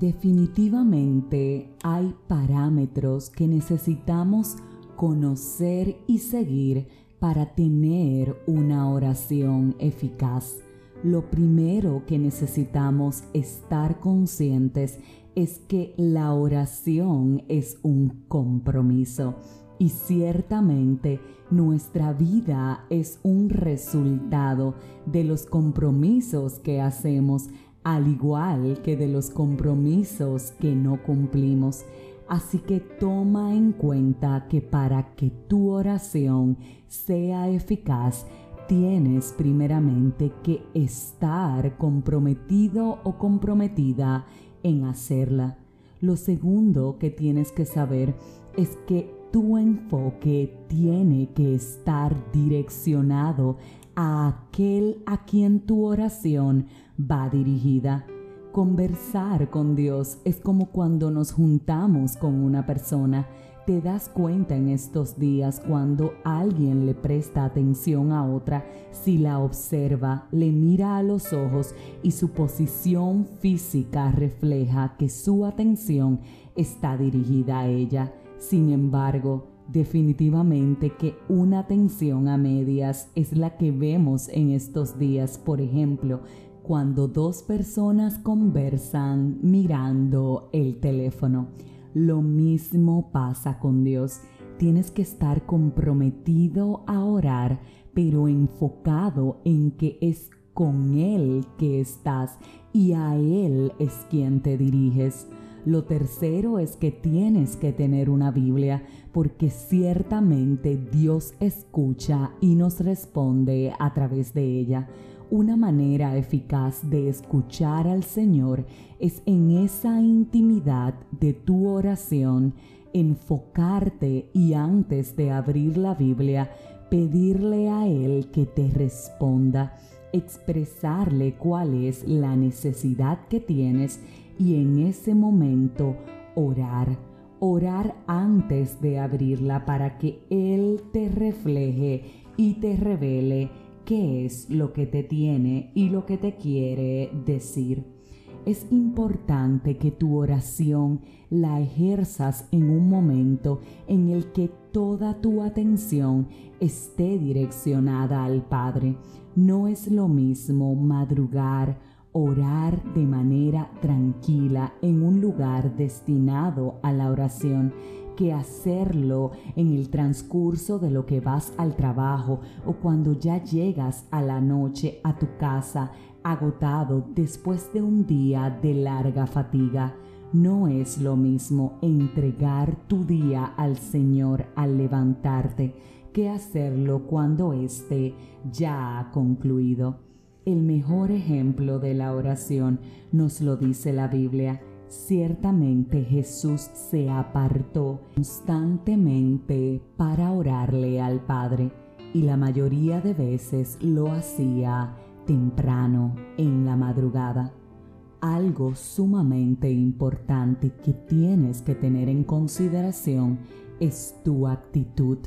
Definitivamente hay parámetros que necesitamos conocer y seguir para tener una oración eficaz. Lo primero que necesitamos estar conscientes es que la oración es un compromiso y ciertamente nuestra vida es un resultado de los compromisos que hacemos, al igual que de los compromisos que no cumplimos. Así que toma en cuenta que para que tu oración sea eficaz, tienes primeramente que estar comprometido o comprometida en hacerla. Lo segundo que tienes que saber es que tu enfoque tiene que estar direccionado a aquel a quien tu oración va dirigida. Conversar con Dios es como cuando nos juntamos con una persona. Te das cuenta en estos días cuando alguien le presta atención a otra, si la observa, le mira a los ojos y su posición física refleja que su atención está dirigida a ella. Sin embargo, definitivamente que una atención a medias es la que vemos en estos días, por ejemplo, cuando dos personas conversan mirando el teléfono. Lo mismo pasa con Dios. Tienes que estar comprometido a orar, pero enfocado en que es con Él que estás y a Él es quien te diriges. Lo tercero es que tienes que tener una Biblia porque ciertamente Dios escucha y nos responde a través de ella. Una manera eficaz de escuchar al Señor es en esa intimidad de tu oración, enfocarte y antes de abrir la Biblia, pedirle a Él que te responda, expresarle cuál es la necesidad que tienes y en ese momento orar. Orar antes de abrirla para que Él te refleje y te revele qué es lo que te tiene y lo que te quiere decir. Es importante que tu oración la ejerzas en un momento en el que toda tu atención esté direccionada al Padre. No es lo mismo madrugar, orar de manera tranquila en un lugar destinado a la oración que hacerlo en el transcurso de lo que vas al trabajo o cuando ya llegas a la noche a tu casa agotado después de un día de larga fatiga. No es lo mismo entregar tu día al Señor al levantarte que hacerlo cuando éste ya ha concluido. El mejor ejemplo de la oración nos lo dice la Biblia Ciertamente Jesús se apartó constantemente para orarle al Padre y la mayoría de veces lo hacía temprano en la madrugada. Algo sumamente importante que tienes que tener en consideración es tu actitud.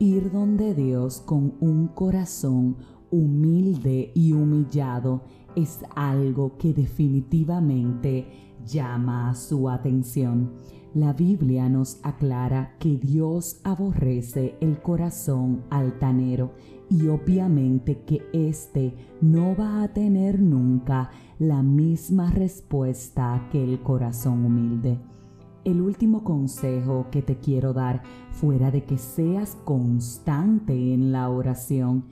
Ir donde Dios con un corazón humilde y humillado es algo que definitivamente llama su atención. La Biblia nos aclara que Dios aborrece el corazón altanero y obviamente que éste no va a tener nunca la misma respuesta que el corazón humilde. El último consejo que te quiero dar, fuera de que seas constante en la oración,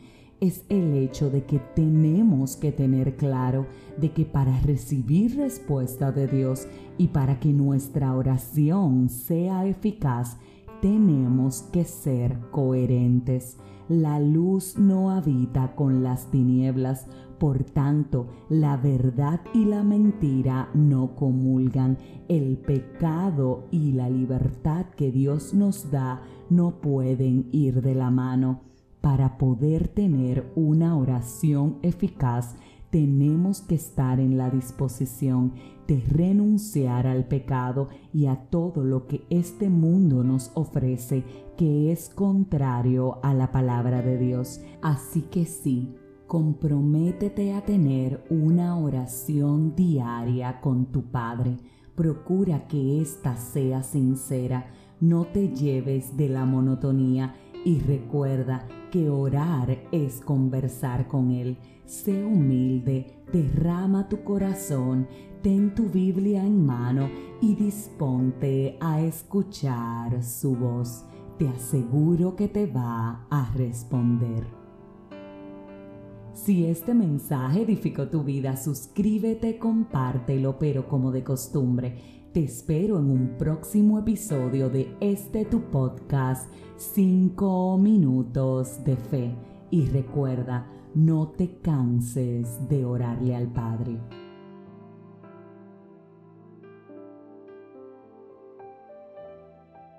es el hecho de que tenemos que tener claro de que para recibir respuesta de Dios y para que nuestra oración sea eficaz, tenemos que ser coherentes. La luz no habita con las tinieblas, por tanto, la verdad y la mentira no comulgan. El pecado y la libertad que Dios nos da no pueden ir de la mano. Para poder tener una oración eficaz, tenemos que estar en la disposición de renunciar al pecado y a todo lo que este mundo nos ofrece que es contrario a la palabra de Dios. Así que sí, comprométete a tener una oración diaria con tu Padre. Procura que ésta sea sincera, no te lleves de la monotonía y recuerda que orar es conversar con Él. Sé humilde, derrama tu corazón, ten tu Biblia en mano y disponte a escuchar su voz. Te aseguro que te va a responder. Si este mensaje edificó tu vida, suscríbete, compártelo, pero como de costumbre, te espero en un próximo episodio de este tu podcast 5 minutos de fe. Y recuerda, no te canses de orarle al Padre.